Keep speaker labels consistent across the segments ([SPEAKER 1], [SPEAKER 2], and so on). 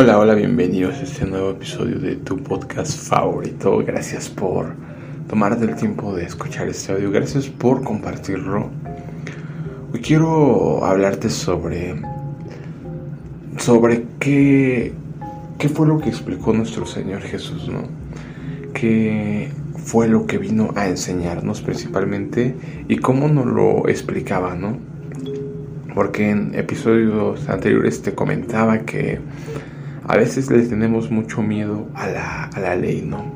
[SPEAKER 1] Hola, hola, bienvenidos a este nuevo episodio de tu podcast favorito. Gracias por tomarte el tiempo de escuchar este audio. Gracias por compartirlo. Hoy quiero hablarte sobre sobre qué qué fue lo que explicó nuestro Señor Jesús, ¿no? Qué fue lo que vino a enseñarnos principalmente y cómo nos lo explicaba, ¿no? Porque en episodios anteriores te comentaba que a veces le tenemos mucho miedo a la, ley, ¿no?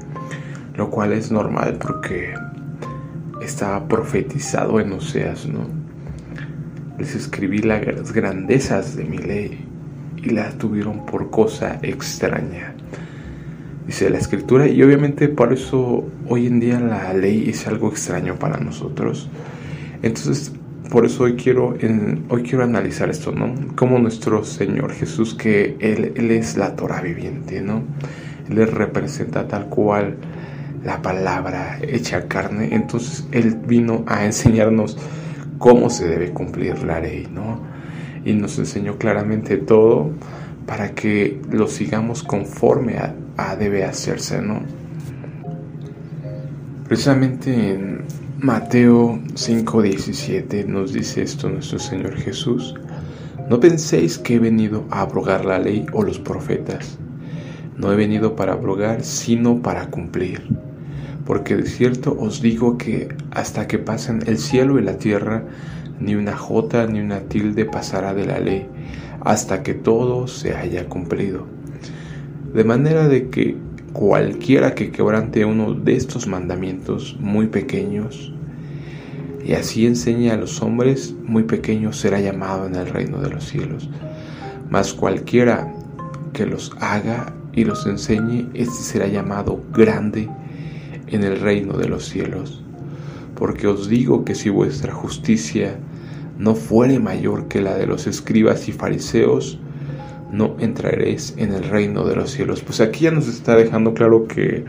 [SPEAKER 1] Lo cual es normal porque está profetizado en Oseas, ¿no? Les escribí las grandezas de mi ley y las tuvieron por cosa extraña. Dice la escritura y obviamente por eso hoy en día la ley es algo extraño para nosotros. Entonces por eso hoy quiero, hoy quiero analizar esto, ¿no? Como nuestro Señor Jesús, que Él, es la Torah viviente, ¿no? Él representa tal cual la palabra hecha carne. Entonces Él vino a enseñarnos cómo se debe cumplir la ley, ¿no? Y nos enseñó claramente todo para que lo sigamos conforme a, a debe hacerse, ¿no? Precisamente en Mateo 5:17 nos dice esto nuestro Señor Jesús. No penséis que he venido a abrogar la ley o los profetas. No he venido para abrogar, sino para cumplir. Porque de cierto os digo que hasta que pasen el cielo y la tierra, ni una jota ni una tilde pasará de la ley, hasta que todo se haya cumplido. De manera de que cualquiera que quebrante uno de estos mandamientos muy pequeños, y así enseñe a los hombres muy pequeños, será llamado en el reino de los cielos. Mas cualquiera que los haga y los enseñe, este será llamado grande en el reino de los cielos. Porque os digo que si vuestra justicia no fuere mayor que la de los escribas y fariseos, no entraréis en el reino de los cielos. Pues aquí ya nos está dejando claro que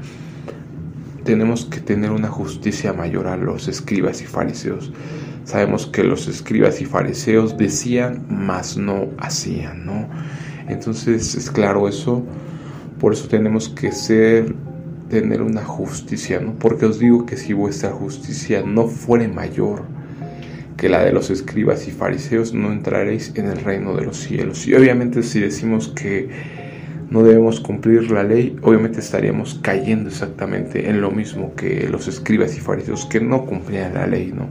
[SPEAKER 1] tenemos que tener una justicia mayor a los escribas y fariseos. Sabemos que los escribas y fariseos decían, mas no hacían, ¿no? Entonces es claro eso, por eso tenemos que ser, tener una justicia, ¿no? Porque os digo que si vuestra justicia no fuere mayor, que la de los escribas y fariseos no entraréis en el reino de los cielos. Y obviamente si decimos que no debemos cumplir la ley, obviamente estaríamos cayendo exactamente en lo mismo que los escribas y fariseos que no cumplían la ley, ¿no?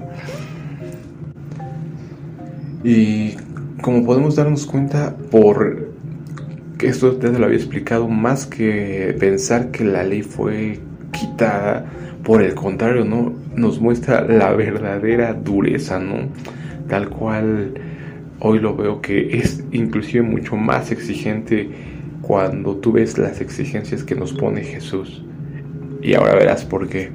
[SPEAKER 1] Y como podemos darnos cuenta por que esto te lo había explicado, más que pensar que la ley fue quitada, por el contrario, ¿no? Nos muestra la verdadera dureza, ¿no? Tal cual hoy lo veo que es inclusive mucho más exigente cuando tú ves las exigencias que nos pone Jesús. Y ahora verás por qué.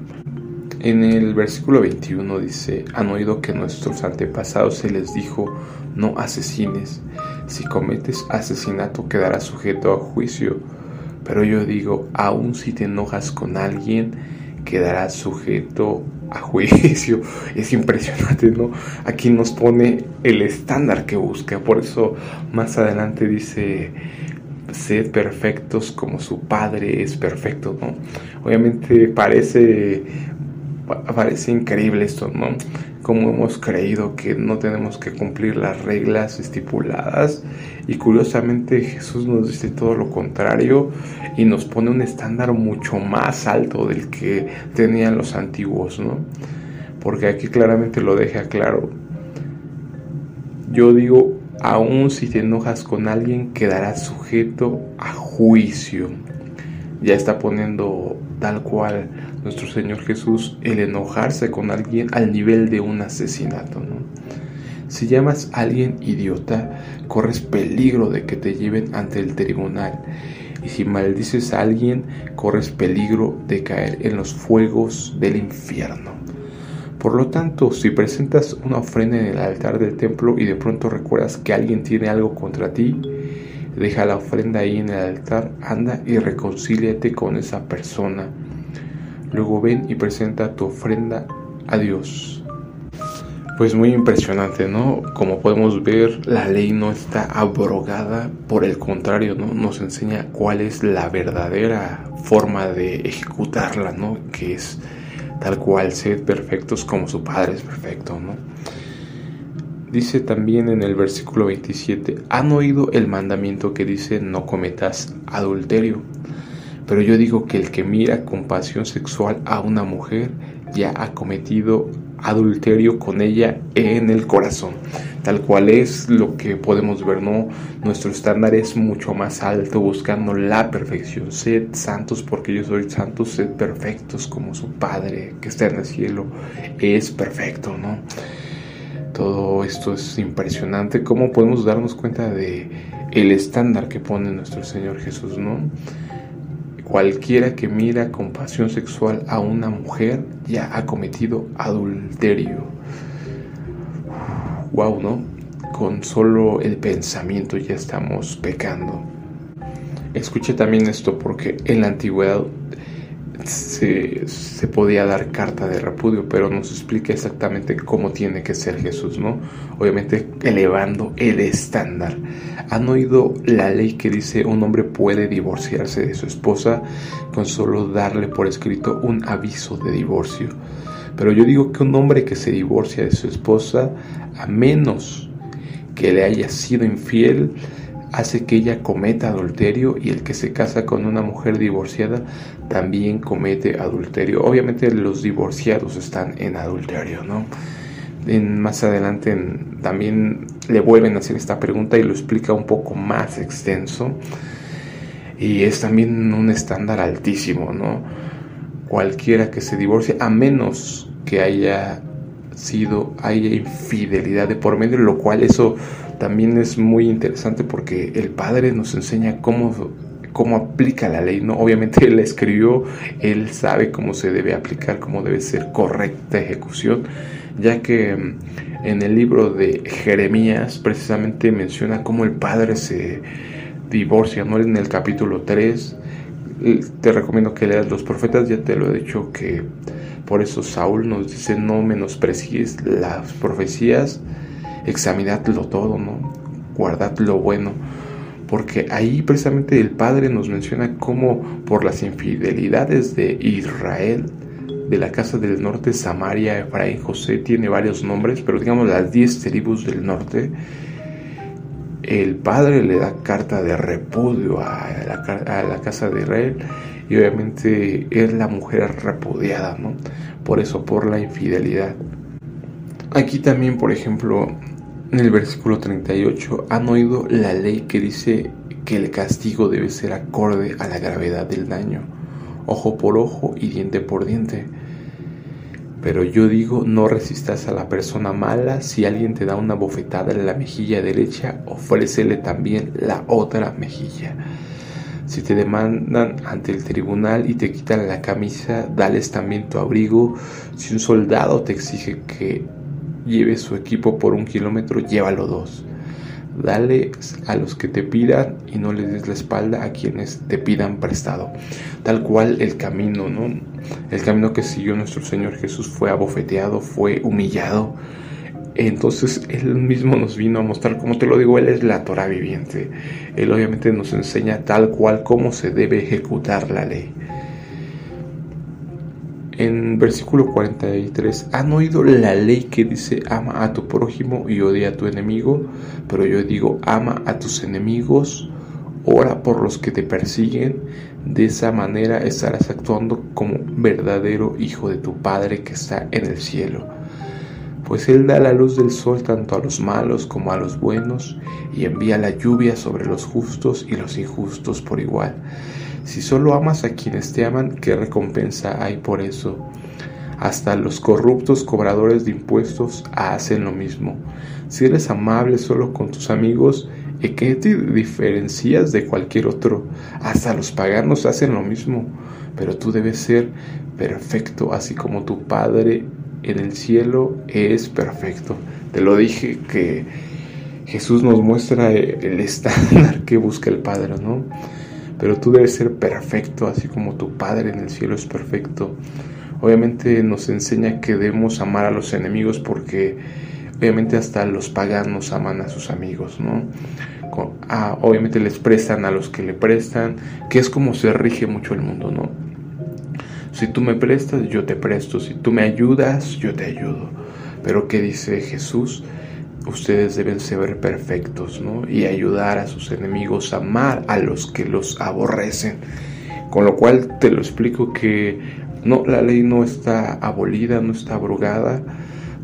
[SPEAKER 1] En el versículo 21 dice, han oído que nuestros antepasados se les dijo, no asesines, si cometes asesinato quedarás sujeto a juicio, pero yo digo, aun si te enojas con alguien, quedarás sujeto a juicio. Es impresionante, ¿no? Aquí nos pone el estándar que busca. Por eso más adelante dice, sed perfectos como su Padre es perfecto, ¿no? Obviamente parece, parece increíble esto, ¿no? Como hemos creído que no tenemos que cumplir las reglas estipuladas y curiosamente Jesús nos dice todo lo contrario y nos pone un estándar mucho más alto del que tenían los antiguos, ¿no? Porque aquí claramente lo deja claro. Yo digo, aun si te enojas con alguien, quedarás sujeto a juicio. Ya está poniendo tal cual nuestro Señor Jesús el enojarse con alguien al nivel de un asesinato. Si llamas a alguien idiota, corres peligro de que te lleven ante el tribunal. Y si maldices a alguien, corres peligro de caer en los fuegos del infierno. Por lo tanto, si presentas una ofrenda en el altar del templo y de pronto recuerdas que alguien tiene algo contra ti, deja la ofrenda ahí en el altar, anda y reconcíliate con esa persona. Luego ven y presenta tu ofrenda a Dios. Pues muy impresionante, ¿no? Como podemos ver, la ley no está abrogada, por el contrario, ¿no? Nos enseña cuál es la verdadera forma de ejecutarla, ¿no? Que es tal cual, sed perfectos como su Padre es perfecto, ¿no? Dice también en el versículo 27, han oído el mandamiento que dice no cometas adulterio. Pero yo digo que el que mira con pasión sexual a una mujer ya ha cometido adulterio con ella en el corazón. Tal cual es lo que podemos ver, ¿no? Nuestro estándar es mucho más alto, buscando la perfección. Sed santos porque yo soy santo, sed perfectos como su Padre que está en el cielo es perfecto, ¿no? Todo esto es impresionante. ¿Cómo podemos darnos cuenta de el estándar que pone nuestro Señor Jesús, no? Cualquiera que mira con pasión sexual a una mujer ya ha cometido adulterio. Wow, ¿no? Con solo el pensamiento ya estamos pecando. Escuche también esto porque en la antigüedad se, podía dar carta de repudio, pero nos explica exactamente cómo tiene que ser Jesús, ¿no? Obviamente elevando el estándar. ¿Han oído la ley que dice un hombre puede divorciarse de su esposa con solo darle por escrito un aviso de divorcio? Pero yo digo que un hombre que se divorcia de su esposa, a menos que le haya sido infiel, hace que ella cometa adulterio y el que se casa con una mujer divorciada también comete adulterio. Obviamente los divorciados están en adulterio, ¿no? En, más adelante también le vuelven a hacer esta pregunta y lo explica un poco más extenso. Y es también un estándar altísimo, ¿no? Cualquiera que se divorcie, a menos que haya sido, haya infidelidad de por medio, lo cual eso también es muy interesante porque el Padre nos enseña cómo, cómo aplica la ley, ¿no? Obviamente Él la escribió, Él sabe cómo se debe aplicar, cómo debe ser correcta ejecución, ya que mm, en el libro de Jeremías precisamente menciona cómo el Padre se divorcia, ¿no? En el capítulo 3, te recomiendo que leas los profetas, ya te lo he dicho que por eso Saúl nos dice no menosprecies las profecías, examinadlo todo, ¿no? Guardad lo bueno. Porque ahí precisamente el Padre nos menciona cómo por las infidelidades de Israel, de la casa del norte, Samaria, Efraín, José, tiene varios nombres, pero digamos las diez tribus del norte, el Padre le da carta de repudio a la, a la casa de Israel y obviamente es la mujer repudiada, ¿no? Por eso, por la infidelidad. Aquí también, por ejemplo, en el versículo 38 han oído la ley que dice que el castigo debe ser acorde a la gravedad del daño, ojo por ojo y diente por diente. Pero yo digo, no resistas a la persona mala, si alguien te da una bofetada en la mejilla derecha, ofrécele también la otra mejilla. Si te demandan ante el tribunal y te quitan la camisa, dales también tu abrigo. Si un soldado te exige que lleve su equipo por un kilómetro, llévalo dos. Dale a los que te pidan y no les des la espalda a quienes te pidan prestado. Tal cual el camino, ¿no? El camino que siguió nuestro Señor Jesús fue abofeteado, fue humillado. Entonces Él mismo nos vino a mostrar, como te lo digo, Él es la Torah viviente. Él obviamente nos enseña tal cual cómo se debe ejecutar la ley en versículo 43, han oído la ley que dice ama a tu prójimo y odia a tu enemigo, pero yo digo ama a tus enemigos, ora por los que te persiguen, de esa manera estarás actuando como verdadero hijo de tu Padre que está en el cielo. Pues Él da la luz del sol tanto a los malos como a los buenos, y envía la lluvia sobre los justos y los injustos por igual. Si solo amas a quienes te aman, ¿qué recompensa hay por eso? Hasta los corruptos cobradores de impuestos hacen lo mismo. Si eres amable solo con tus amigos, ¿y qué te diferencias de cualquier otro? Hasta los paganos hacen lo mismo. Pero tú debes ser perfecto, así como tu Padre en el cielo es perfecto. Te lo dije que Jesús nos muestra el estándar que busca el Padre, ¿no? Pero tú debes ser perfecto, así como tu Padre en el cielo es perfecto. Obviamente nos enseña que debemos amar a los enemigos porque obviamente hasta los paganos aman a sus amigos, ¿no? obviamente les prestan a los que le prestan, que es como se rige mucho el mundo, ¿no? Si tú me prestas, yo te presto, si tú me ayudas, yo te ayudo. Pero ¿qué dice Jesús? Ustedes deben ser perfectos, ¿no? Y ayudar a sus enemigos, amar a los que los aborrecen. Con lo cual te lo explico que no, la ley no está abolida, no está abrogada.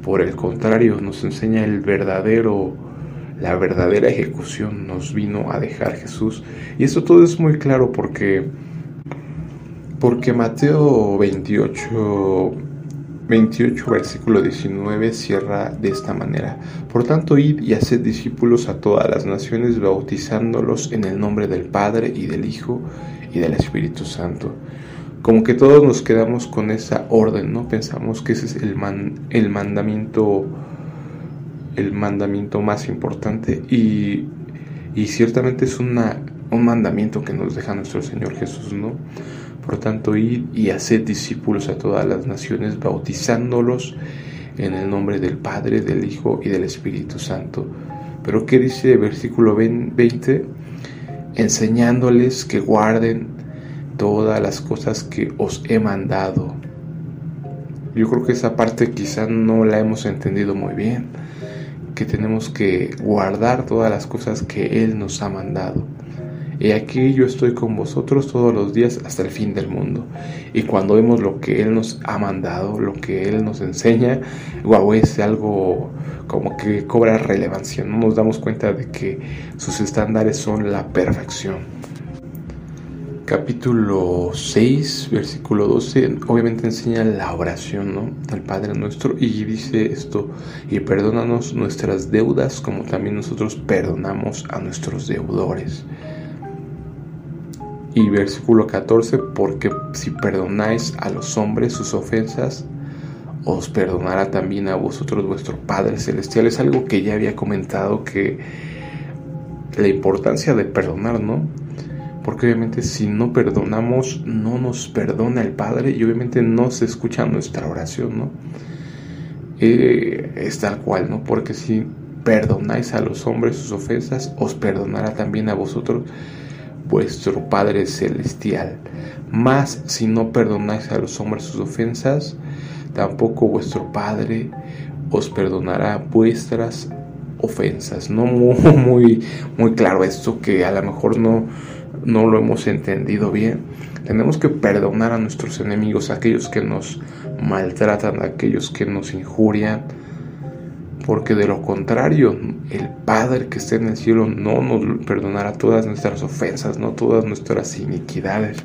[SPEAKER 1] Por el contrario, nos enseña el verdadero, la verdadera ejecución nos vino a dejar Jesús. Y esto todo es muy claro porque, porque Mateo 28 28 versículo 19 cierra de esta manera. Por tanto, id y haced discípulos a todas las naciones, bautizándolos en el nombre del Padre y del Hijo y del Espíritu Santo. Como que todos nos quedamos con esa orden, ¿no? Pensamos que ese es el, el mandamiento el mandamiento más importante y, y ciertamente es una, un mandamiento que nos deja nuestro Señor Jesús, ¿no? Por tanto, id y haced discípulos a todas las naciones, bautizándolos en el nombre del Padre, del Hijo y del Espíritu Santo. Pero ¿qué dice el versículo 20? Enseñándoles que guarden todas las cosas que os he mandado. Yo creo que esa parte quizá no la hemos entendido muy bien, que tenemos que guardar todas las cosas que Él nos ha mandado. Y aquí yo estoy con vosotros todos los días hasta el fin del mundo. Y cuando vemos lo que Él nos ha mandado, lo que Él nos enseña, wow, es algo como que cobra relevancia. No nos damos cuenta de que sus estándares son la perfección. Capítulo 6, versículo 12, obviamente enseña la oración, ¿no? Al Padre nuestro y dice esto, y perdónanos nuestras deudas como también nosotros perdonamos a nuestros deudores. Y versículo 14, porque si perdonáis a los hombres sus ofensas, os perdonará también a vosotros vuestro Padre Celestial. Es algo que ya había comentado que la importancia de perdonar, ¿no? Porque obviamente si no perdonamos, no nos perdona el Padre y obviamente no se escucha nuestra oración, ¿no? Eh, es tal cual, ¿no? Porque si perdonáis a los hombres sus ofensas, os perdonará también a vosotros vuestro Padre Celestial. Mas si no perdonáis a los hombres sus ofensas, tampoco vuestro Padre os perdonará vuestras ofensas. No muy, muy, claro esto que a lo mejor no, no lo hemos entendido bien. Tenemos que perdonar a nuestros enemigos, a aquellos que nos maltratan, a aquellos que nos injurian, porque de lo contrario, el Padre que está en el cielo no nos perdonará todas nuestras ofensas, no todas nuestras iniquidades.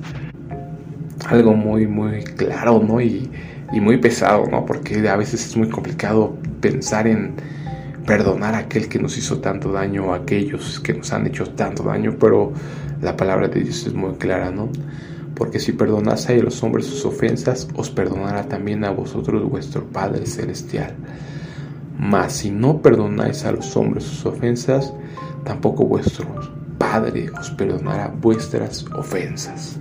[SPEAKER 1] Algo muy, muy claro, ¿no? Y, muy pesado, ¿no? Porque a veces es muy complicado pensar en perdonar a aquel que nos hizo tanto daño, o aquellos que nos han hecho tanto daño, pero la palabra de Dios es muy clara, ¿no? Porque si perdonáis a los hombres sus ofensas, os perdonará también a vosotros vuestro Padre Celestial. Mas si no perdonáis a los hombres sus ofensas, tampoco vuestro Padre os perdonará vuestras ofensas.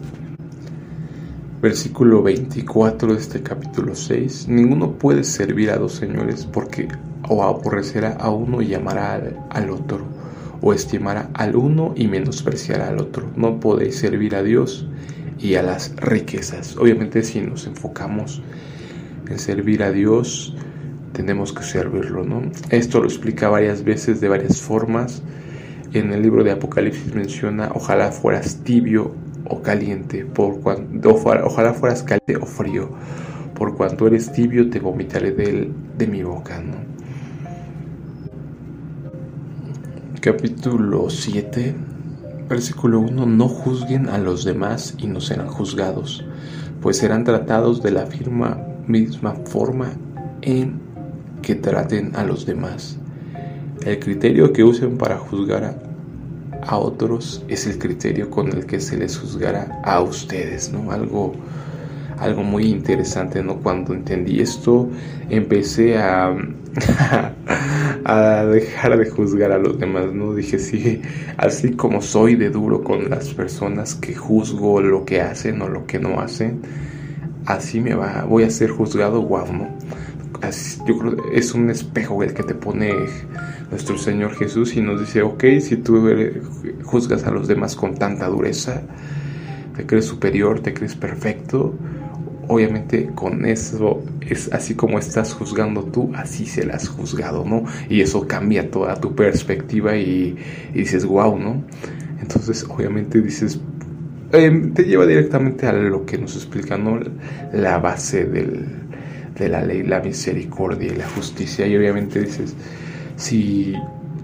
[SPEAKER 1] Versículo 24 de este capítulo 6. Ninguno puede servir a dos señores porque o aborrecerá a uno y amará al, otro, o estimará al uno y menospreciará al otro. No podéis servir a Dios y a las riquezas. Obviamente si nos enfocamos en servir a Dios, tenemos que servirlo, ¿no? Esto lo explica varias veces de varias formas. En el libro de Apocalipsis menciona, ojalá fueras tibio o caliente, por cuando, ojalá fueras caliente o frío, por cuanto eres tibio te vomitaré de, de mi boca, ¿no? Capítulo 7, versículo 1, no juzguen a los demás y no serán juzgados, pues serán tratados de la firma, misma forma en que traten a los demás. El criterio que usen para juzgar a, otros es el criterio con el que se les juzgará a ustedes, ¿no? Algo, algo muy interesante, ¿no? Cuando entendí esto, empecé a, a dejar de juzgar a los demás, ¿no? Dije, sí, así como soy de duro con las personas que juzgo lo que hacen o lo que no hacen, así me va, voy a ser juzgado, wow, ¿no? yo creo que es un espejo el que te pone nuestro Señor Jesús y nos dice, ok, si tú juzgas a los demás con tanta dureza, te crees superior, te crees perfecto, obviamente con eso es así como estás juzgando tú, así se las has juzgado, ¿no? Y eso cambia toda tu perspectiva y, dices, wow, ¿no? Entonces, obviamente dices, em, te lleva directamente a lo que nos explica, ¿no? La base de la ley, la misericordia y la justicia. Y obviamente dices, si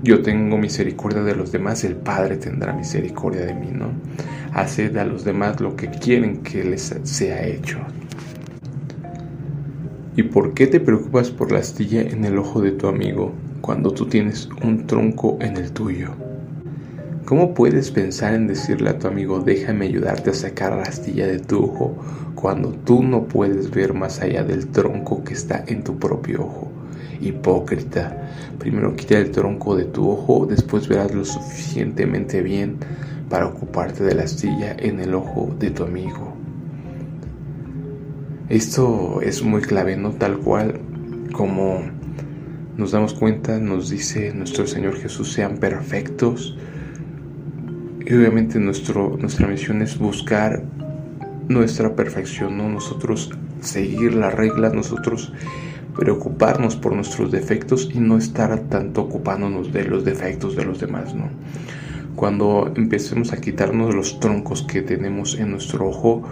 [SPEAKER 1] yo tengo misericordia de los demás, el Padre tendrá misericordia de mí, ¿no? Haced a los demás lo que quieren que les sea hecho. ¿Y por qué te preocupas por la astilla en el ojo de tu amigo cuando tú tienes un tronco en el tuyo? ¿Cómo puedes pensar en decirle a tu amigo déjame ayudarte a sacar la astilla de tu ojo cuando tú no puedes ver más allá del tronco que está en tu propio ojo? Hipócrita, primero quita el tronco de tu ojo, después verás lo suficientemente bien para ocuparte de la astilla en el ojo de tu amigo. Esto es muy clave, ¿no? Tal cual como nos damos cuenta, nos dice nuestro Señor Jesús, sean perfectos. Y obviamente nuestro, nuestra misión es buscar nuestra perfección, ¿no? Nosotros seguir las reglas, nosotros preocuparnos por nuestros defectos y no estar tanto ocupándonos de los defectos de los demás, ¿no? Cuando empecemos a quitarnos los troncos que tenemos en nuestro ojo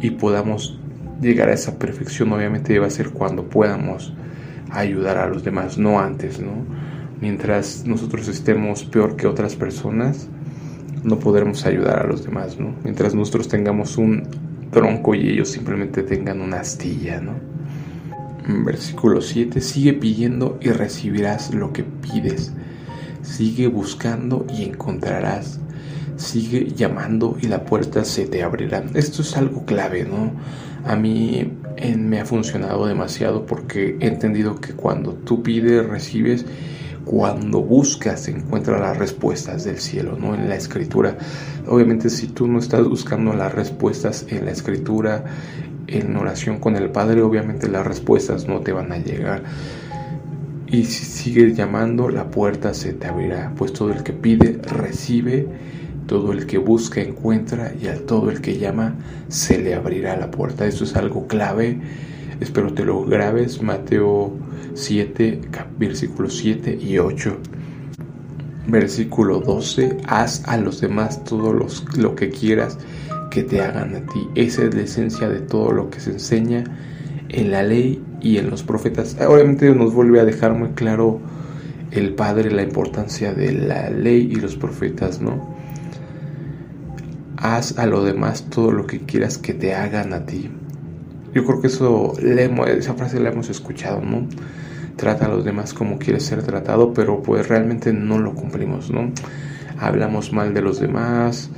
[SPEAKER 1] y podamos llegar a esa perfección obviamente va a ser cuando podamos ayudar a los demás, no antes, ¿no? Mientras nosotros estemos peor que otras personas, no podremos ayudar a los demás, ¿no? Mientras nosotros tengamos un tronco y ellos simplemente tengan una astilla, ¿no? Versículo 7, sigue pidiendo y recibirás lo que pides. Sigue buscando y encontrarás. Sigue llamando y la puerta se te abrirá. Esto es algo clave, ¿no? a mí me ha funcionado demasiado porque he entendido que cuando tú pides, recibes, cuando buscas, encuentras las respuestas del cielo, ¿no? En la escritura. Obviamente si tú no estás buscando las respuestas en la escritura, en oración con el Padre, obviamente las respuestas no te van a llegar. Y si sigues llamando, la puerta se te abrirá, pues todo el que pide, recibe todo el que busca encuentra y a todo el que llama se le abrirá la puerta. Eso es algo clave. Espero te lo grabes. Mateo 7, versículos 7 y 8. Versículo 12. Haz a los demás todo lo que quieras que te hagan a ti. Esa es la esencia de todo lo que se enseña en la ley y en los profetas. Obviamente nos vuelve a dejar muy claro el Padre la importancia de la ley y los profetas, ¿no? haz a lo demás todo lo que quieras que te hagan a ti. Yo creo que eso, esa frase la hemos escuchado, ¿no? Trata a los demás como quieres ser tratado, pero pues realmente no lo cumplimos, ¿no? Hablamos mal de los demás,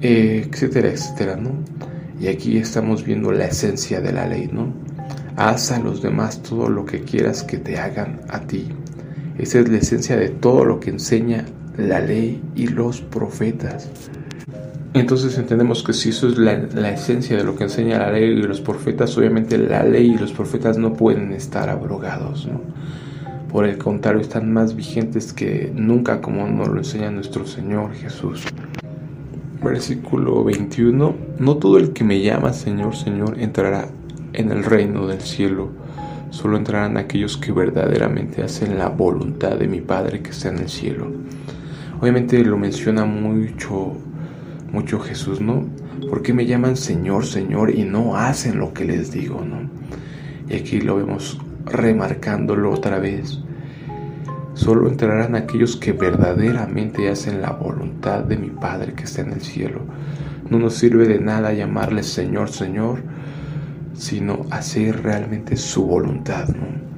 [SPEAKER 1] etcétera, etcétera, ¿no? Y aquí estamos viendo la esencia de la ley, ¿no? Haz a los demás todo lo que quieras que te hagan a ti. Esa es la esencia de todo lo que enseña la ley y los profetas. Entonces entendemos que si eso es la, esencia de lo que enseña la ley y los profetas, obviamente la ley y los profetas no pueden estar abrogados. Por el contrario, están más vigentes que nunca como nos lo enseña nuestro Señor Jesús. Versículo 21. No todo el que me llama Señor, Señor entrará en el reino del cielo. Solo entrarán aquellos que verdaderamente hacen la voluntad de mi Padre que está en el cielo. Obviamente lo menciona mucho mucho Jesús, ¿no? ¿Por qué me llaman Señor, Señor y no hacen lo que les digo, ¿no? Y aquí lo vemos remarcándolo otra vez. Solo entrarán aquellos que verdaderamente hacen la voluntad de mi Padre que está en el cielo. No nos sirve de nada llamarle Señor, Señor, sino hacer realmente su voluntad, ¿no?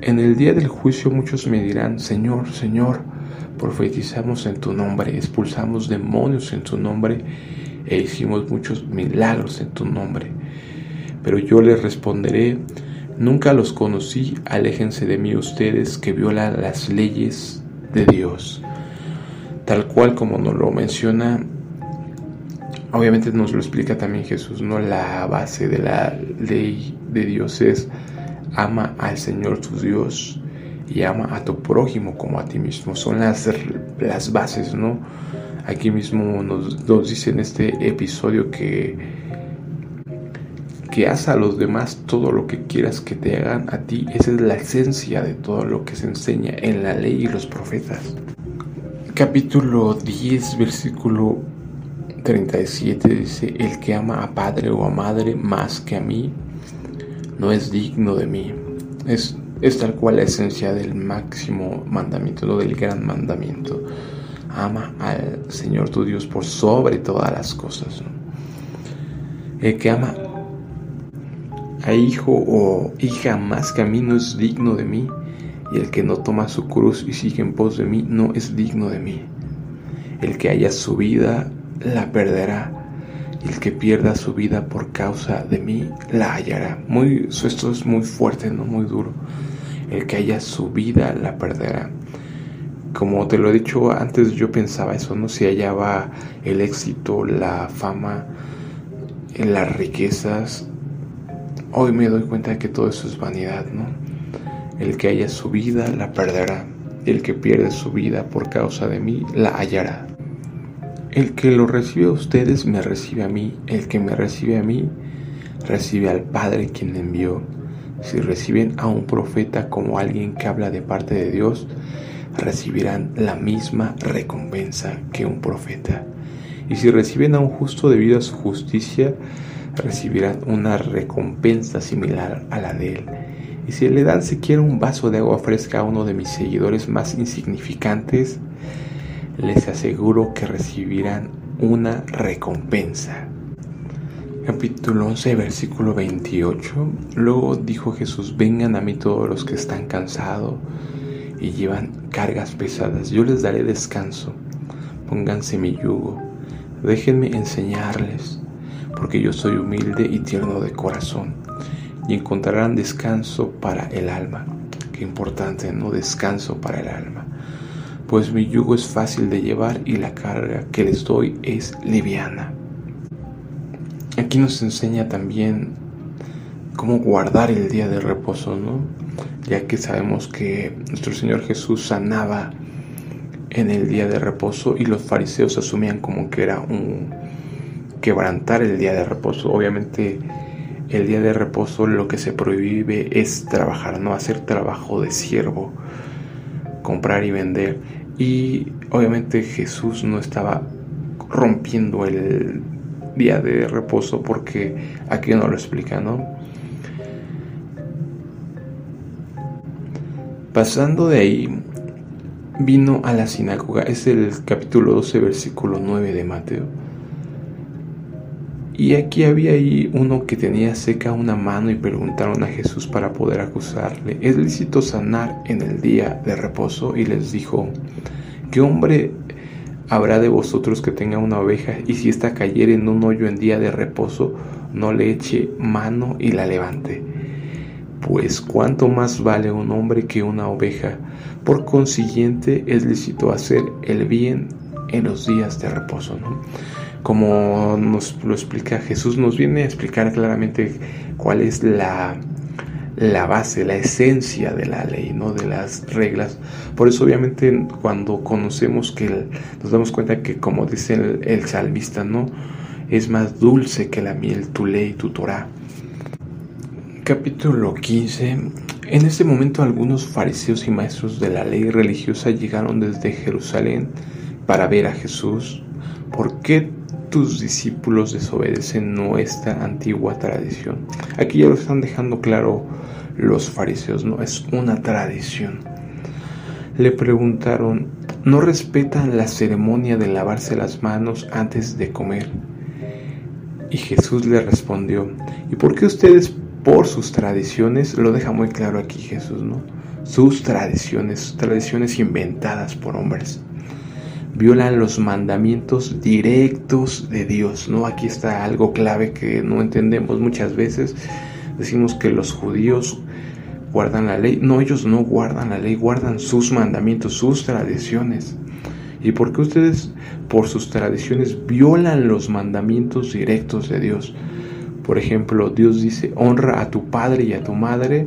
[SPEAKER 1] En el día del juicio muchos me dirán, Señor, Señor, profetizamos en tu nombre, expulsamos demonios en tu nombre e hicimos muchos milagros en tu nombre. Pero yo les responderé, nunca los conocí, aléjense de mí ustedes que violan las leyes de Dios. Tal cual como nos lo menciona obviamente nos lo explica también Jesús, ¿no? La base de la ley de Dios es ama al Señor tu Dios y ama a tu prójimo como a ti mismo. Son las, las bases, ¿no? Aquí mismo nos, nos dice en este episodio que, que haz a los demás todo lo que quieras que te hagan a ti. Esa es la esencia de todo lo que se enseña en la ley y los profetas. Capítulo 10, versículo 37 dice, el que ama a padre o a madre más que a mí, no es digno de mí. Es, es tal cual la esencia del máximo mandamiento, lo del gran mandamiento. Ama al Señor tu Dios por sobre todas las cosas. El que ama a hijo o hija más que a mí no es digno de mí. Y el que no toma su cruz y sigue en pos de mí no es digno de mí. El que haya su vida la perderá y el que pierda su vida por causa de mí la hallará. Muy, esto es muy fuerte, no muy duro. El que haya su vida la perderá. Como te lo he dicho antes, yo pensaba eso, ¿no? Si hallaba el éxito, la fama, las riquezas. Hoy me doy cuenta que todo eso es vanidad, ¿no? El que haya su vida la perderá. El que pierde su vida por causa de mí la hallará. El que lo recibe a ustedes me recibe a mí, el que me recibe a mí recibe al Padre quien me envió. Si reciben a un profeta como alguien que habla de parte de Dios, recibirán la misma recompensa que un profeta. Y si reciben a un justo debido a su justicia, recibirán una recompensa similar a la de él. Y si le dan siquiera un vaso de agua fresca a uno de mis seguidores más insignificantes, les aseguro que recibirán una recompensa. Capítulo 11, versículo 28. Luego dijo Jesús, vengan a mí todos los que están cansados y llevan cargas pesadas, yo les daré descanso. Pónganse mi yugo, déjenme enseñarles, porque yo soy humilde y tierno de corazón, y encontrarán descanso para el alma. Qué importante, ¿no? Descanso para el alma pues mi yugo es fácil de llevar y la carga que les doy es liviana. Aquí nos enseña también cómo guardar el día de reposo, ¿no? Ya que sabemos que nuestro Señor Jesús sanaba en el día de reposo y los fariseos asumían como que era un quebrantar el día de reposo. Obviamente el día de reposo lo que se prohíbe es trabajar, no hacer trabajo de siervo, comprar y vender. Y obviamente Jesús no estaba rompiendo el día de reposo porque aquí no lo explica, ¿no? Pasando de ahí, vino a la sinagoga, es el capítulo 12, versículo 9 de Mateo. Y aquí había ahí uno que tenía seca una mano y preguntaron a Jesús para poder acusarle, ¿es lícito sanar en el día de reposo? Y les dijo, ¿qué hombre habrá de vosotros que tenga una oveja y si ésta cayere en un hoyo en día de reposo, no le eche mano y la levante? Pues cuánto más vale un hombre que una oveja. Por consiguiente es lícito hacer el bien en los días de reposo. ¿no? Como nos lo explica Jesús, nos viene a explicar claramente cuál es la, la base, la esencia de la ley, ¿no? de las reglas. Por eso obviamente cuando conocemos que nos damos cuenta que como dice el, salmista, ¿no? es más dulce que la miel tu ley, tu Torah. Capítulo 15. En este momento algunos fariseos y maestros de la ley religiosa llegaron desde Jerusalén para ver a Jesús. ¿Por qué tus discípulos desobedecen nuestra antigua tradición. Aquí ya lo están dejando claro los fariseos, no es una tradición. Le preguntaron, ¿no respetan la ceremonia de lavarse las manos antes de comer? Y Jesús le respondió, ¿y por qué ustedes por sus tradiciones, lo deja muy claro aquí Jesús, ¿no? Sus tradiciones, tradiciones inventadas por hombres violan los mandamientos directos de Dios, ¿no? Aquí está algo clave que no entendemos muchas veces. Decimos que los judíos guardan la ley. No, ellos no guardan la ley, guardan sus mandamientos, sus tradiciones. ¿Y por qué ustedes, por sus tradiciones, violan los mandamientos directos de Dios? Por ejemplo, Dios dice, honra a tu padre y a tu madre,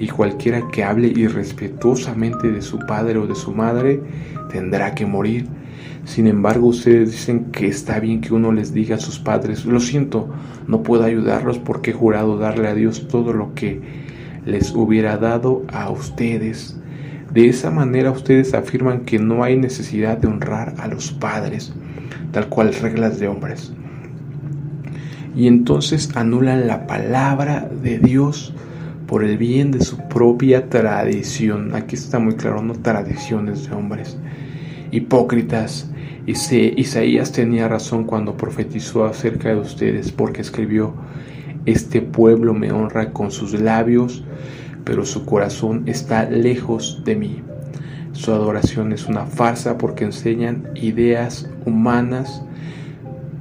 [SPEAKER 1] y cualquiera que hable irrespetuosamente de su padre o de su madre tendrá que morir. Sin embargo, ustedes dicen que está bien que uno les diga a sus padres, lo siento, no puedo ayudarlos porque he jurado darle a Dios todo lo que les hubiera dado a ustedes. De esa manera ustedes afirman que no hay necesidad de honrar a los padres, tal cual reglas de hombres. Y entonces anulan la palabra de Dios por el bien de su propia tradición. Aquí está muy claro, no tradiciones de hombres. Hipócritas. Isaías tenía razón cuando profetizó acerca de ustedes, porque escribió, este pueblo me honra con sus labios, pero su corazón está lejos de mí. Su adoración es una farsa porque enseñan ideas humanas,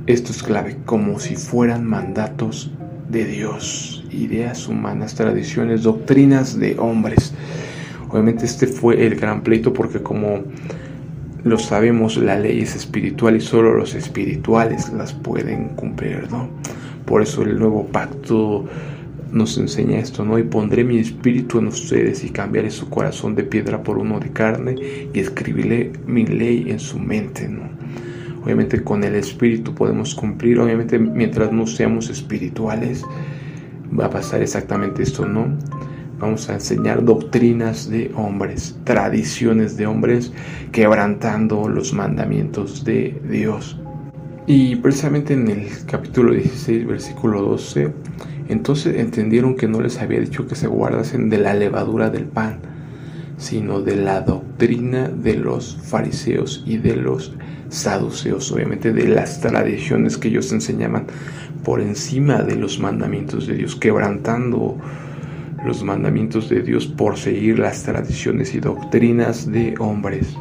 [SPEAKER 1] esto es clave, como si fueran mandatos de Dios, ideas humanas, tradiciones, doctrinas de hombres. Obviamente este fue el gran pleito porque como lo sabemos, la ley es espiritual y solo los espirituales las pueden cumplir, ¿no? Por eso el nuevo pacto nos enseña esto, ¿no? Y pondré mi espíritu en ustedes y cambiaré su corazón de piedra por uno de carne y escribiré mi ley en su mente, ¿no? Obviamente con el espíritu podemos cumplir, obviamente mientras no seamos espirituales va a pasar exactamente esto, ¿no? Vamos a enseñar doctrinas de hombres, tradiciones de hombres, quebrantando los mandamientos de Dios. Y precisamente en el capítulo 16, versículo 12, entonces entendieron que no les había dicho que se guardasen de la levadura del pan, sino de la doctrina de los fariseos y de los saduceos, obviamente de las tradiciones que ellos enseñaban por encima de los mandamientos de Dios, quebrantando los mandamientos de Dios por seguir las tradiciones y doctrinas de hombres.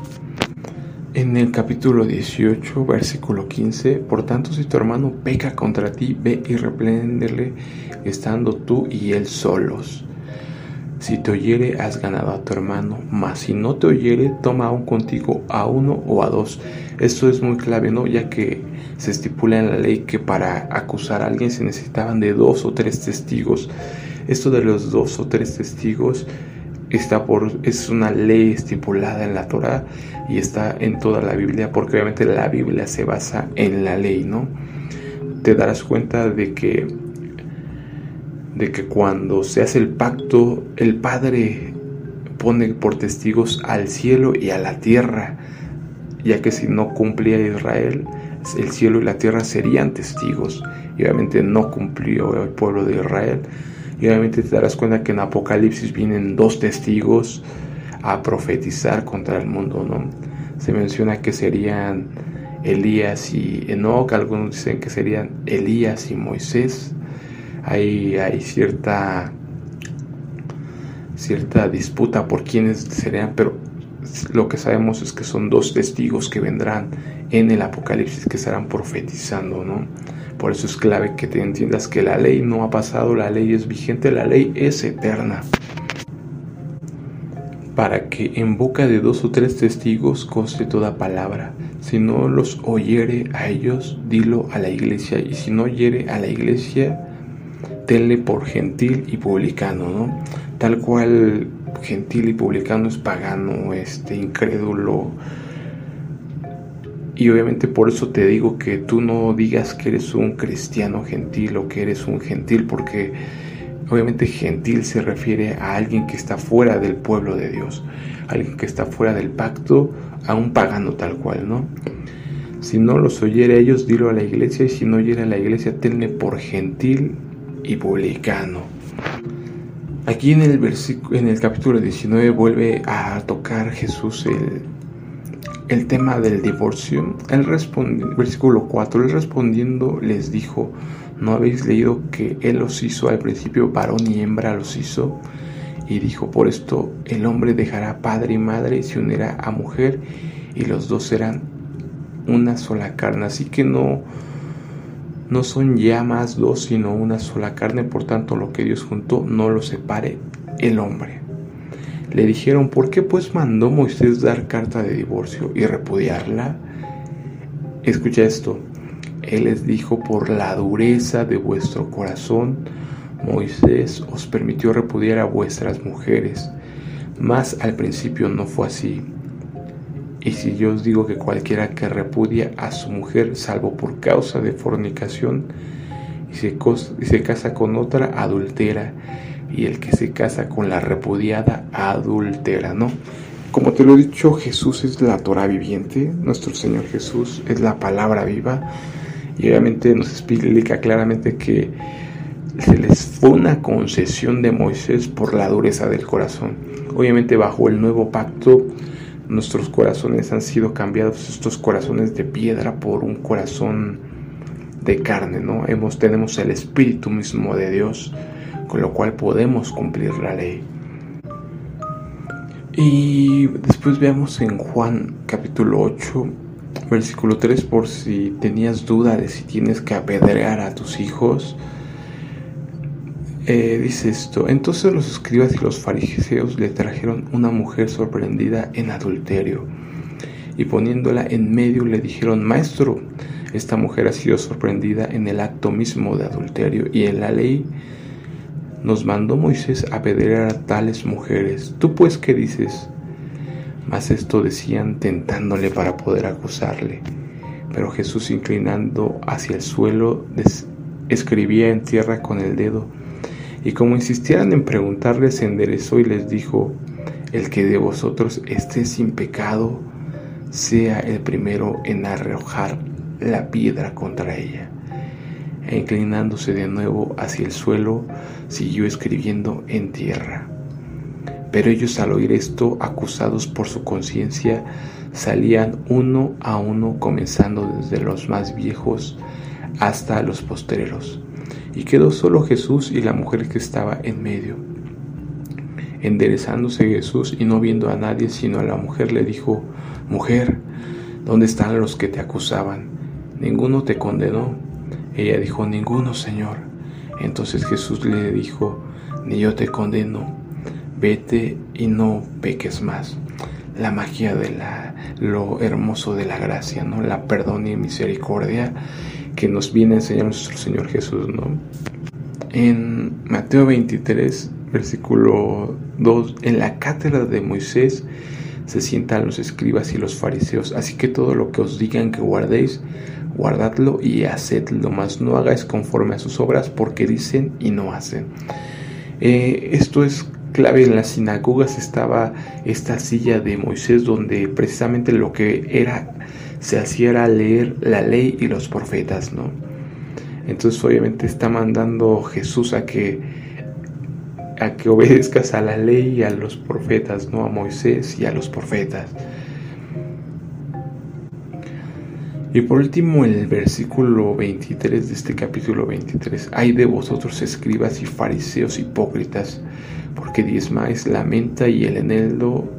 [SPEAKER 1] En el capítulo 18, versículo 15, por tanto si tu hermano peca contra ti, ve y repréndele estando tú y él solos. Si te oyere, has ganado a tu hermano, mas si no te oyere, toma aún contigo a uno o a dos. Esto es muy clave, ¿no? Ya que se estipula en la ley que para acusar a alguien se necesitaban de dos o tres testigos. Esto de los dos o tres testigos está por, es una ley estipulada en la Torah y está en toda la Biblia, porque obviamente la Biblia se basa en la ley, ¿no? Te darás cuenta de que, de que cuando se hace el pacto, el Padre pone por testigos al cielo y a la tierra, ya que si no cumplía Israel, el cielo y la tierra serían testigos, y obviamente no cumplió el pueblo de Israel y obviamente te darás cuenta que en Apocalipsis vienen dos testigos a profetizar contra el mundo, ¿no? Se menciona que serían Elías y Enoch, algunos dicen que serían Elías y Moisés. Hay, cierta, cierta disputa por quiénes serían, pero lo que sabemos es que son dos testigos que vendrán en el Apocalipsis que estarán profetizando, ¿no? Por eso es clave que te entiendas que la ley no ha pasado, la ley es vigente, la ley es eterna. Para que en boca de dos o tres testigos conste toda palabra. Si no los oyere a ellos, dilo a la iglesia. Y si no oyere a la iglesia, tenle por gentil y publicano, ¿no? Tal cual gentil y publicano es pagano, este incrédulo, y obviamente por eso te digo que tú no digas que eres un cristiano gentil o que eres un gentil, porque obviamente gentil se refiere a alguien que está fuera del pueblo de Dios, alguien que está fuera del pacto, a un pagano tal cual, ¿no? Si no los oyere ellos, dilo a la iglesia, y si no oyere a la iglesia, tenle por gentil y publicano. Aquí en el, en el capítulo 19 vuelve a tocar Jesús el, el tema del divorcio, él respondió, versículo 4, él respondiendo les dijo, ¿no habéis leído que él los hizo al principio, varón y hembra los hizo? Y dijo, por esto el hombre dejará padre y madre y se unirá a mujer y los dos serán una sola carne. Así que no, no son ya más dos, sino una sola carne. Por tanto, lo que Dios juntó no lo separe el hombre. Le dijeron, ¿por qué pues mandó Moisés dar carta de divorcio y repudiarla? Escucha esto. Él les dijo, por la dureza de vuestro corazón, Moisés os permitió repudiar a vuestras mujeres, mas al principio no fue así. Y si yo os digo que cualquiera que repudia a su mujer, salvo por causa de fornicación, y se, casa con otra, adultera, y el que se casa con la repudiada, adultera, ¿no? Como te lo he dicho, Jesús es la Torah viviente, nuestro Señor Jesús es la palabra viva, y obviamente nos explica claramente que se les fue una concesión de Moisés por la dureza del corazón. Obviamente bajo el nuevo pacto nuestros corazones han sido cambiados, estos corazones de piedra por un corazón de carne, ¿no? Hemos, tenemos el Espíritu mismo de Dios, con lo cual podemos cumplir la ley. Y después veamos en Juan capítulo 8, versículo 3, por si tenías duda de si tienes que apedrear a tus hijos. Eh, dice esto, entonces los escribas y los fariseos le trajeron una mujer sorprendida en adulterio y poniéndola en medio le dijeron, Maestro, esta mujer ha sido sorprendida en el acto mismo de adulterio y en la ley nos mandó Moisés a apedrear a tales mujeres. ¿Tú pues qué dices? Mas esto decían tentándole para poder acusarle. Pero Jesús inclinando hacia el suelo escribía en tierra con el dedo y como insistieran en preguntarle, se enderezó y les dijo, el que de vosotros esté sin pecado, sea el primero en arrojar la piedra contra ella. E inclinándose de nuevo hacia el suelo, siguió escribiendo en tierra. Pero ellos al oír esto, acusados por su conciencia, salían uno a uno, comenzando desde los más viejos hasta los postreros y quedó solo Jesús y la mujer que estaba en medio. Enderezándose Jesús y no viendo a nadie sino a la mujer le dijo, Mujer, ¿dónde están los que te acusaban? ¿Ninguno te condenó? Ella dijo, Ninguno, Señor. Entonces Jesús le dijo, Ni yo te condeno, vete y no peques más. La magia de la, lo hermoso de la gracia, ¿no? La perdón y misericordia que nos viene a enseñar nuestro Señor Jesús, ¿no? En Mateo 23, versículo 2, en la cátedra de Moisés se sientan los escribas y los fariseos, así que todo lo que os digan que guardéis, guardadlo y hacedlo, más no hagáis conforme a sus obras, porque dicen y no hacen. Eh, esto es clave en las sinagogas estaba esta silla de Moisés donde precisamente lo que era se hacía leer la ley y los profetas, ¿no? Entonces obviamente está mandando Jesús a que a que obedezcas a la ley y a los profetas, no a Moisés y a los profetas. Y por último, el versículo 23 de este capítulo 23. Hay de vosotros escribas y fariseos hipócritas, porque diezmáis la menta y el eneldo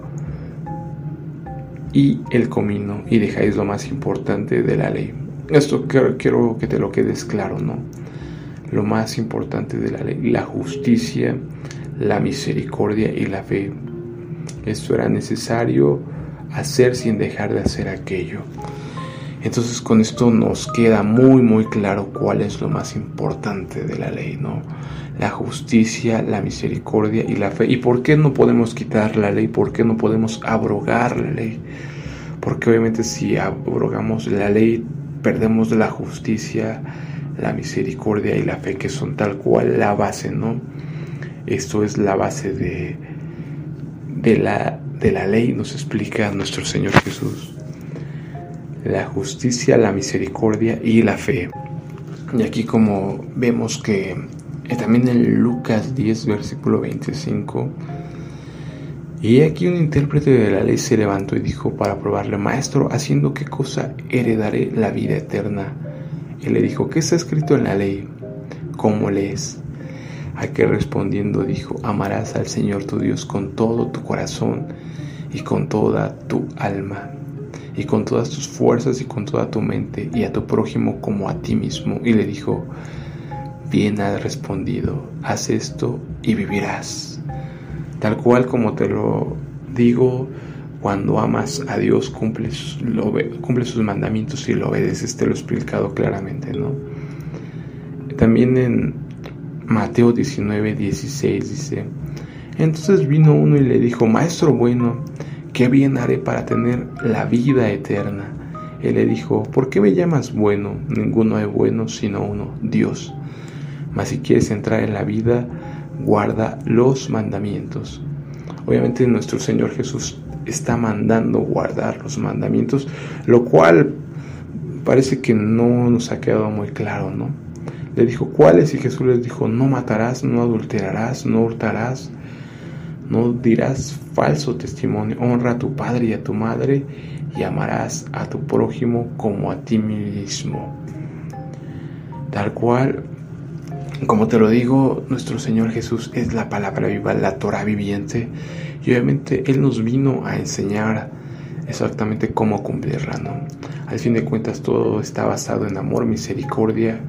[SPEAKER 1] y el comino y dejáis lo más importante de la ley. Esto quiero, que te lo quedes claro, ¿no? Lo más importante de la ley, la justicia, la misericordia y la fe. Esto era necesario hacer sin dejar de hacer aquello. Entonces con esto nos queda muy muy claro cuál es lo más importante de la ley, ¿no? La justicia, la misericordia y la fe. ¿Y por qué no podemos quitar la ley? ¿Por qué no podemos abrogar la ley? Porque obviamente si abrogamos la ley perdemos la justicia, la misericordia y la fe que son tal cual la base, ¿no? Esto es la base de, de, la, de la ley, nos explica nuestro Señor Jesús la justicia, la misericordia y la fe. Y aquí como vemos que eh, también en Lucas 10, versículo 25, y aquí un intérprete de la ley se levantó y dijo para probarle, Maestro, ¿haciendo qué cosa heredaré la vida eterna? Él le dijo, ¿qué está escrito en la ley? ¿Cómo lees? A que respondiendo dijo, amarás al Señor tu Dios con todo tu corazón y con toda tu alma y con todas tus fuerzas y con toda tu mente y a tu prójimo como a ti mismo. Y le dijo, bien has respondido, haz esto y vivirás. Tal cual como te lo digo, cuando amas a Dios cumple sus mandamientos y lo obedeces, te lo he explicado claramente, ¿no? También en Mateo 19, 16 dice, entonces vino uno y le dijo, Maestro bueno, ¿qué bien haré para tener la vida eterna? Él le dijo, ¿por qué me llamas bueno? Ninguno es bueno sino uno, Dios. Mas si quieres entrar en la vida, guarda los mandamientos. Obviamente nuestro Señor Jesús está mandando guardar los mandamientos, lo cual parece que no nos ha quedado muy claro, ¿no? Le dijo, ¿cuáles? Y Jesús les dijo, no matarás, no adulterarás, no hurtarás, no dirás falso testimonio, honra a tu padre y a tu madre y amarás a tu prójimo como a ti mismo. Tal cual como te lo digo, nuestro Señor Jesús es la palabra viva, la Torah viviente, y obviamente Él nos vino a enseñar exactamente cómo cumplirla, ¿no? Al fin de cuentas todo está basado en amor, misericordia,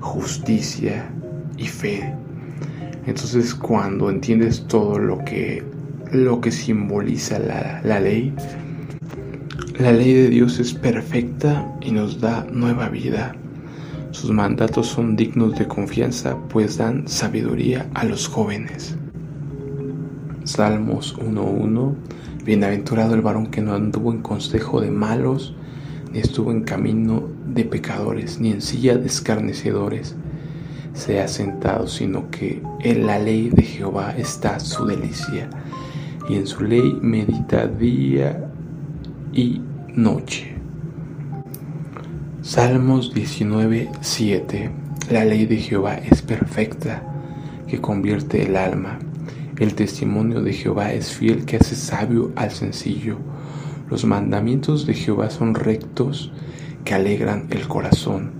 [SPEAKER 1] justicia y fe. Entonces cuando entiendes todo lo que, lo que simboliza la, la ley, la ley de Dios es perfecta y nos da nueva vida. Sus mandatos son dignos de confianza, pues dan sabiduría a los jóvenes. Salmos 1.1 Bienaventurado el varón que no anduvo en consejo de malos, ni estuvo en camino de pecadores, ni en silla de escarnecedores se ha sentado, sino que en la ley de Jehová está su delicia, y en su ley medita día y noche. Salmos 19, 7. La ley de Jehová es perfecta, que convierte el alma. El testimonio de Jehová es fiel, que hace sabio al sencillo. Los mandamientos de Jehová son rectos, que alegran el corazón.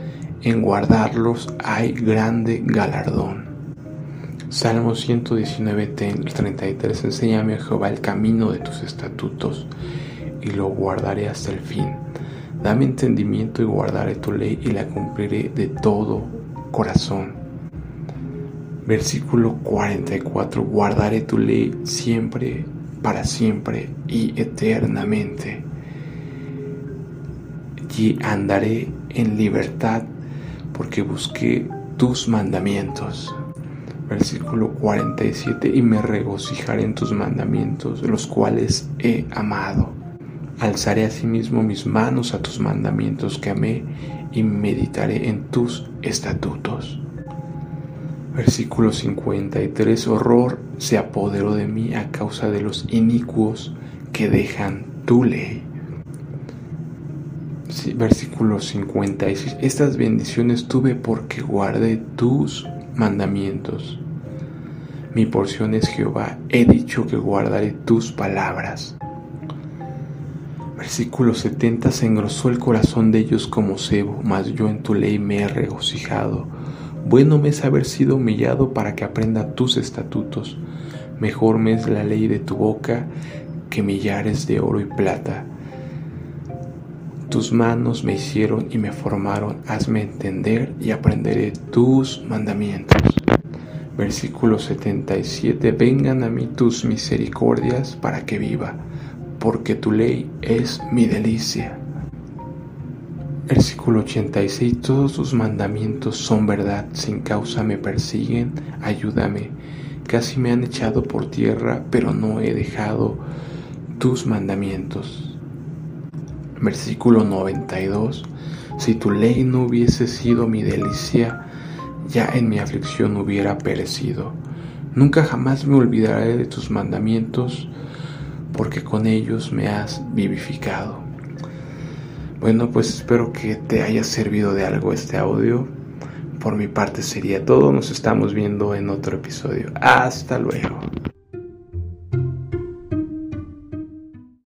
[SPEAKER 1] en guardarlos hay grande galardón. Salmo 119, 33. Enséñame, Jehová, el camino de tus estatutos, y lo guardaré hasta el fin. Dame entendimiento y guardaré tu ley y la cumpliré de todo corazón. Versículo 44. Guardaré tu ley siempre, para siempre y eternamente. Y andaré en libertad porque busqué tus mandamientos. Versículo 47. Y me regocijaré en tus mandamientos, los cuales he amado. Alzaré asimismo mis manos a tus mandamientos que amé y meditaré en tus estatutos. Versículo 53. Horror se apoderó de mí a causa de los inicuos que dejan tu ley. Versículo 56. Estas bendiciones tuve porque guardé tus mandamientos. Mi porción es Jehová. He dicho que guardaré tus palabras. Versículo 70 Se engrosó el corazón de ellos como cebo, mas yo en tu ley me he regocijado. Bueno me es haber sido humillado para que aprenda tus estatutos. Mejor me es la ley de tu boca que millares de oro y plata. Tus manos me hicieron y me formaron. Hazme entender y aprenderé tus mandamientos. Versículo 77 Vengan a mí tus misericordias para que viva porque tu ley es mi delicia. Versículo 86. Todos tus mandamientos son verdad, sin causa me persiguen, ayúdame. Casi me han echado por tierra, pero no he dejado tus mandamientos. Versículo 92. Si tu ley no hubiese sido mi delicia, ya en mi aflicción hubiera perecido. Nunca jamás me olvidaré de tus mandamientos, porque con ellos me has vivificado. Bueno, pues espero que te haya servido de algo este audio. Por mi parte sería todo. Nos estamos viendo en otro episodio. Hasta luego.